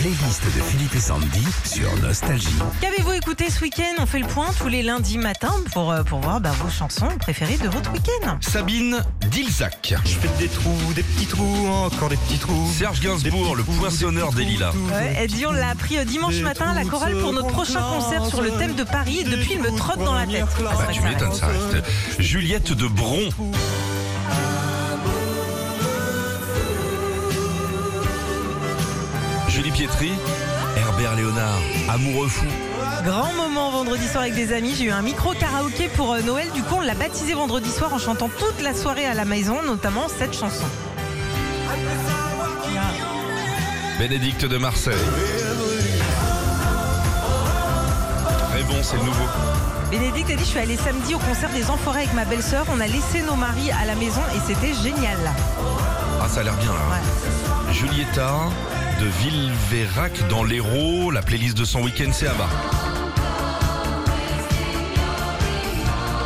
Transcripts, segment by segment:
playlist de Philippe et Sandy sur Nostalgie. Qu'avez-vous écouté ce week-end? On fait le point tous les lundis matins pour, euh, pour voir bah, vos chansons préférées de votre week-end. Sabine Dilzac. Je fais des trous, des petits trous, encore des petits trous. Serge Gainsbourg, le poinçonneur des lilas. Ouais, elle dit on l'a appris euh, dimanche Des matin à la chorale pour notre prochain concert sur le thème de Paris et depuis il me trotte dans la tête. Ah, Bah, tu m'étonnes, ça reste. Juliette de Bron. Pietri. Herbert Léonard, amoureux fou. Grand moment vendredi soir avec des amis. J'ai eu un micro karaoké pour euh, Noël. Du coup, on l'a baptisé vendredi soir en chantant toute la soirée à la maison, notamment cette chanson. Bénédicte de Marseille. Très bon, c'est le nouveau. Bénédicte a dit Je suis allée samedi au concert des Enfoirés avec ma belle-sœur. On a laissé nos maris à la maison et c'était génial. Ah, ça a l'air bien là. Ouais. De Villeverac dans l'Hérault. La playlist de son week-end, c'est à bas.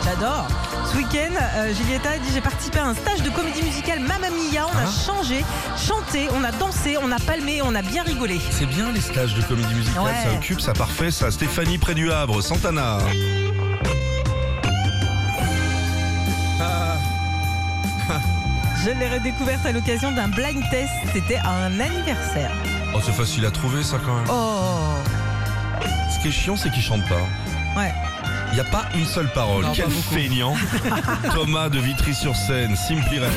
J'adore. Ce week-end, euh, Julietta a dit j'ai participé à un stage de comédie musicale Mamma Mia. On a Ah. changé, chanté, on a dansé, on a palmé, on a bien rigolé. C'est bien les stages de comédie musicale, Ouais. ça occupe, ça parfait, ça. Stéphanie près du Havre, Santana. Je l'ai redécouverte à l'occasion d'un blind test. C'était un anniversaire. Oh, c'est facile à trouver ça quand même. Oh, Ce qui est chiant, c'est qu'il chante pas. ouais. Il n'y a pas une seule parole. Non, Quel feignant. Thomas de Vitry-sur-Seine, Simply Red.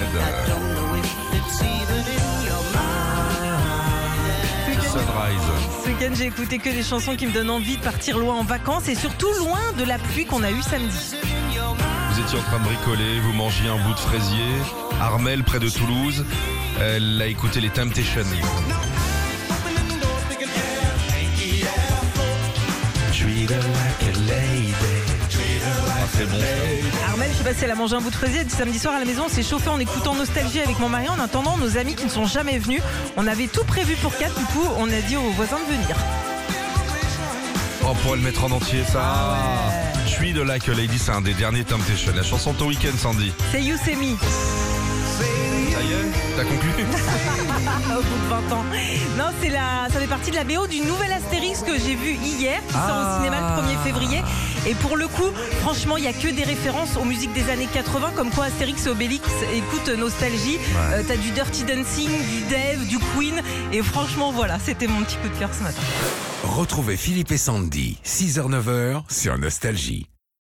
Sunrise. Ce week-end, j'ai écouté que des chansons qui me donnent envie de partir loin en vacances et surtout loin de la pluie qu'on a eue samedi. Vous étiez en train de bricoler, vous mangiez un bout de fraisier. Armel, près de Toulouse. Elle a écouté les Temptations. Ah. Armel, je sais pas si elle a un bout de fraisier. Samedi soir à la maison, on s'est chauffé en écoutant Nostalgie avec mon mari. En attendant, nos amis qui ne sont jamais venus, on avait tout prévu pour quatre. Du coup, on a dit aux voisins de venir. Oh, pour le mettre en entier, ça. Je suis de Like a Lady, c'est un des derniers Temptations. La chanson de ton week-end, Sandy. C'est You, me. T'as conclu Au bout de 20 ans. Non, c'est la, ça fait partie de la BO du nouvel Astérix que j'ai vu hier, qui sort Ah. au cinéma le 1er février. Et pour le coup, franchement, il n'y a que des références aux musiques des années 80, comme quoi Astérix et Obélix écoute Nostalgie. Euh, T'as du Dirty Dancing, du Dave, du Queen. Et franchement, voilà, c'était mon petit coup de cœur ce matin. Retrouvez Philippe et Sandy, 6h-9h sur Nostalgie.